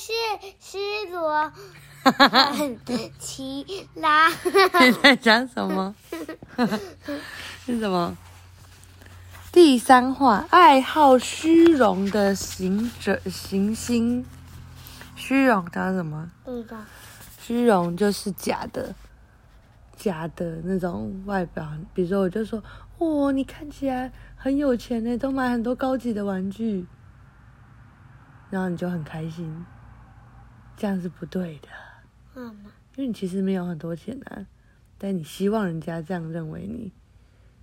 是失落很奇拉。你在讲什么？是什么？第三话，爱好虚荣的行者行星。虚荣叫什么？不知道。虚荣就是假的，假的那种外表。比如说，我就说，哦，你看起来很有钱呢，都买很多高级的玩具，然后你就很开心。这样是不对的，妈妈，因为你其实没有很多钱啊，但你希望人家这样认为你，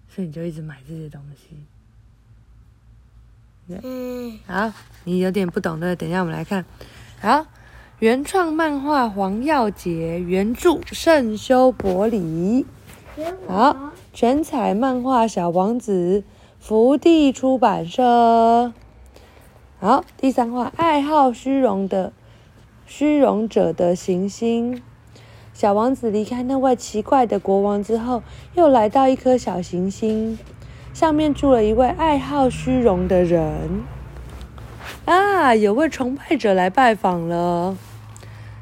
所以你就一直买这些东西。嗯，好，你有点不懂的，等一下我们来看。好，原创漫画黄耀杰，原著圣修伯里。好，全彩漫画小王子，福地出版社。好，第三话，爱好虚荣的虚荣者的行星。小王子离开那位奇怪的国王之后，又来到一颗小行星。上面住了一位爱好虚荣的人啊！有位崇拜者来拜访了。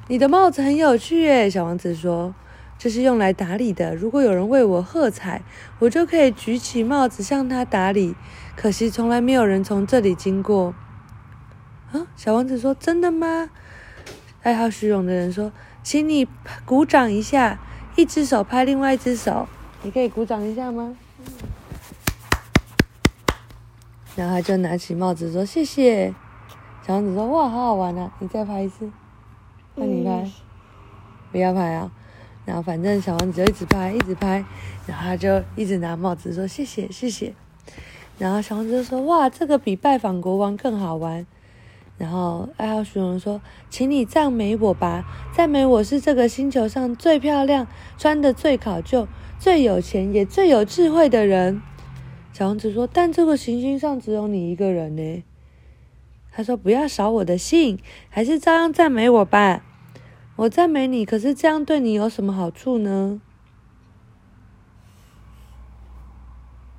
你的帽子很有趣耶，小王子说：“这是用来打理的。如果有人为我喝彩，我就可以举起帽子向他打理。可惜从来没有人从这里经过。”啊！小王子说：“真的吗？”爱好虚荣的人说：“请你鼓掌一下，一只手拍另外一只手。你可以鼓掌一下吗？”然后他就拿起帽子说：“谢谢。”小王子说：“哇，好好玩啊！你再拍一次，那你拍，不要拍啊。”然后反正小王子就一直拍，一直拍，然后他就一直拿帽子说：“谢谢，谢谢。”然后小王子就说：“哇，这个比拜访国王更好玩。”然后爱好虚荣说：“请你赞美我吧，赞美我是这个星球上最漂亮、穿的最考究、最有钱也最有智慧的人。”小王子说：“但这个行星上只有你一个人呢。”他说：“不要扫我的兴，还是照样赞美我吧。我赞美你，可是这样对你有什么好处呢？”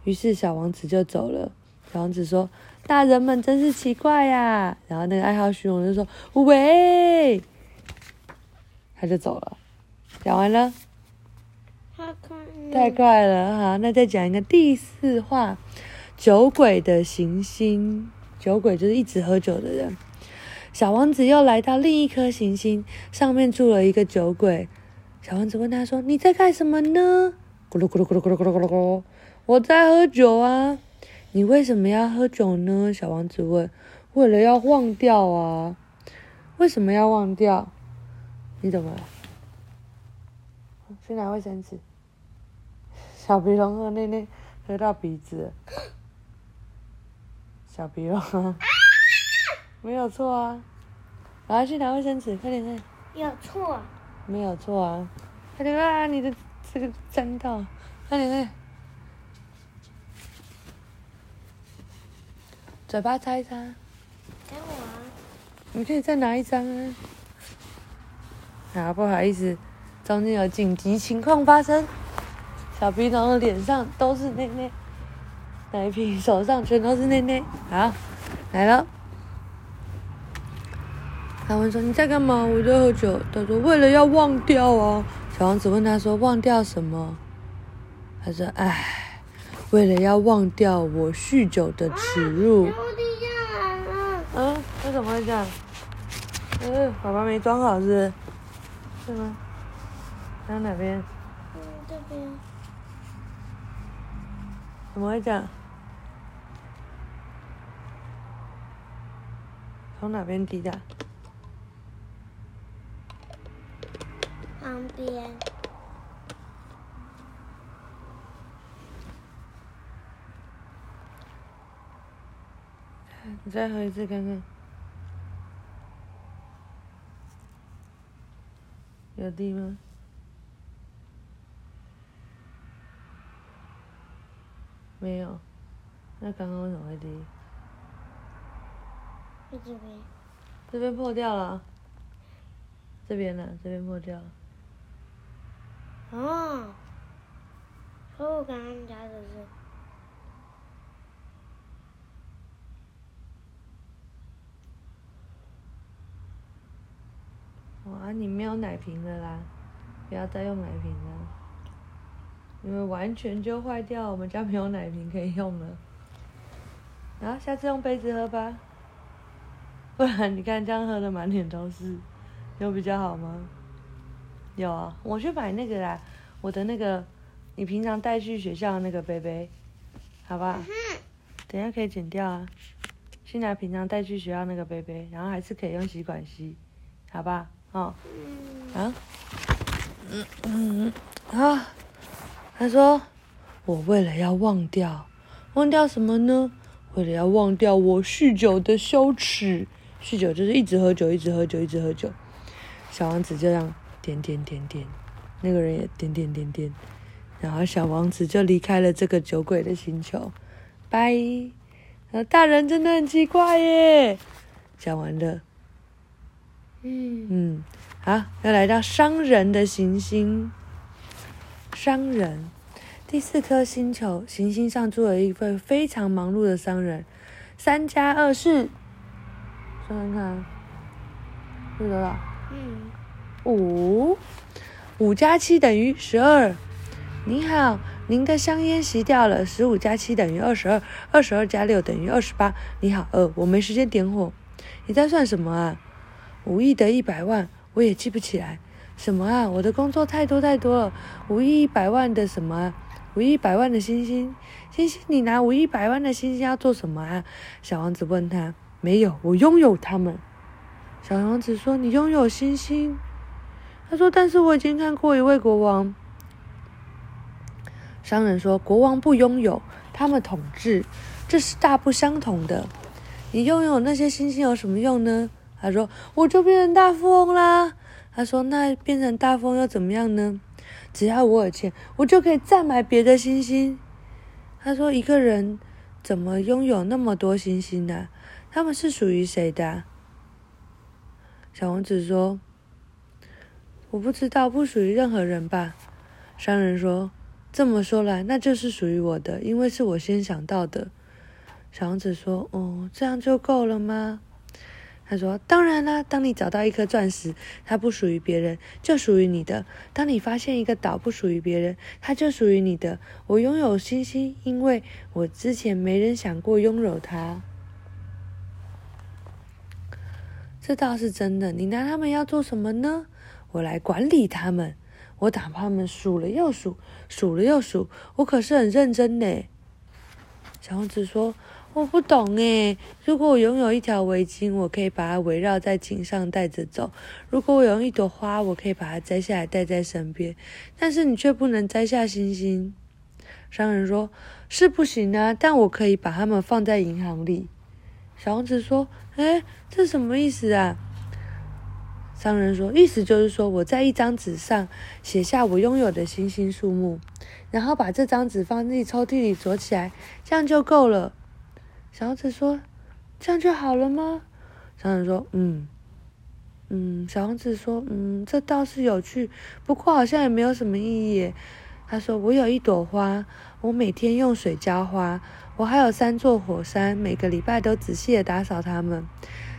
于是小王子就走了。小王子说：“大人们真是奇怪呀。”然后那个爱好虚荣就说：“喂！”他就走了。讲完了。太快了。太快了哈，那再讲一个第四话，酒鬼的行星。酒鬼就是一直喝酒的人。小王子又来到另一颗行星，上面住了一个酒鬼。小王子问他说：“你在干什么呢？”咕噜咕噜咕噜咕噜咕噜咕噜咕噜，我在喝酒啊。你为什么要喝酒呢？小王子问。为了要忘掉啊。为什么要忘掉？你怎么了？去拿卫生纸。小鼻龙喝奶奶喝到鼻子，小鼻龙啊，没有错啊，然后去拿卫生纸，快点快点，有错。没有错啊，快点啊，你的这个沾到，快点快点，嘴巴擦一擦，给我啊。你可以再拿一张啊。啊，不好意思，中间有紧急情况发生。小鼻龙的脸上都是内内，奶瓶手上全都是内内。好，来了。他问说：“你在干嘛？”我在喝酒。他说：“为了要忘掉啊。”小王子问他说：“忘掉什么？”他说：“唉，为了要忘掉我酗酒的耻辱。”嗯，为什么会这样？嗯，宝宝没装好是不是？是吗？在哪边？嗯，这边。怎么会这样？从哪边滴的？旁边。你再喝一次看看，有滴吗？没有，那刚刚为什么会滴？这边。这边破掉了，这边呢？这边破掉了。哦。和我刚刚加的是。啊，你没有奶瓶了啦，不要再用奶瓶了，因为完全就坏掉，我们家没有奶瓶可以用了。然后下次用杯子喝吧，不然你看这样喝的满脸都是，有比较好吗？有啊，我去买那个啦，我的那个你平常带去学校的那个杯杯，好不好？等一下可以剪掉啊，去拿平常带去学校那个杯杯，然后还是可以用吸管吸，好吧？哦，啊，嗯嗯啊，他说我为了要忘掉，忘掉什么呢？为了要忘掉我酗酒的羞耻，酗酒就是一直喝酒，一直喝酒，一直喝酒。小王子就这样点点点点，那个人也点点点点，然后小王子就离开了这个酒鬼的星球，拜。呃，大人真的很奇怪耶。讲完了，嗯，嗯，好，要来到商人的行星。商人，第四颗星球行星上住了一位非常忙碌的商人。三加二是，算算看，是多少？嗯，五，五加七等于十二。你好，您的香烟熄掉了。十五加七等于二十二，二十二加六等于二十八。你好，呃，我没时间点火。你在算什么啊？五亿得一百万，我也记不起来。什么啊？我的工作太多太多了。五亿一百万的什么啊？五亿一百万的星星，星星，你拿五亿一百万的星星要做什么啊？小王子问他。没有，我拥有它们。小王子说：“你拥有星星。”他说：“但是我已经看过一位国王。”商人说：“国王不拥有，他们统治，这是大不相同的。你拥有那些星星有什么用呢？”他说：“我就变成大富翁啦。”他说：“那变成大富翁又怎么样呢？只要我有钱，我就可以再买别的星星。”他说：“一个人怎么拥有那么多星星呢？他们是属于谁的啊？”小王子说：“我不知道，不属于任何人吧。”商人说：“这么说来，那就是属于我的，因为是我先想到的。”小王子说：“哦，这样就够了吗？”他说：“当然啦，当你找到一颗钻石，它不属于别人，就属于你的；当你发现一个岛不属于别人，它就属于你的。我拥有星星，因为我之前没人想过拥有它。这倒是真的。你拿它们要做什么呢？我来管理它们。我打它们数了又数，数了又数。我可是很认真呢。”小王子说。我不懂诶，如果我拥有一条围巾，我可以把它围绕在颈上带着走；如果我有一朵花，我可以把它摘下来带在身边。但是你却不能摘下星星。商人说：“是不行啊，但我可以把它们放在银行里。”小王子说：“哎，这什么意思啊？”商人说：“意思就是说，我在一张纸上写下我拥有的星星数目，然后把这张纸放进抽屉里锁起来，这样就够了。”小王子说：“这样就好了吗？”商人说：“嗯，嗯。”小王子说：“嗯，这倒是有趣，不过好像也没有什么意义。”他说：“我有一朵花，我每天用水浇花。我还有三座火山，每个礼拜都仔细的打扫它们。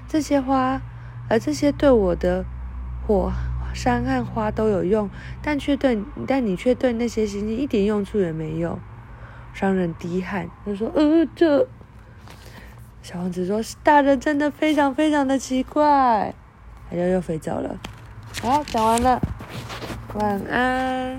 这些花，而这些对我的火山和花都有用，但却对但你却对那些星星一点用处也没有。”商人低喊：“他说，呃，这。”小王子说：“大人真的非常非常的奇怪。”他就又飞走了。好，讲完了，晚安。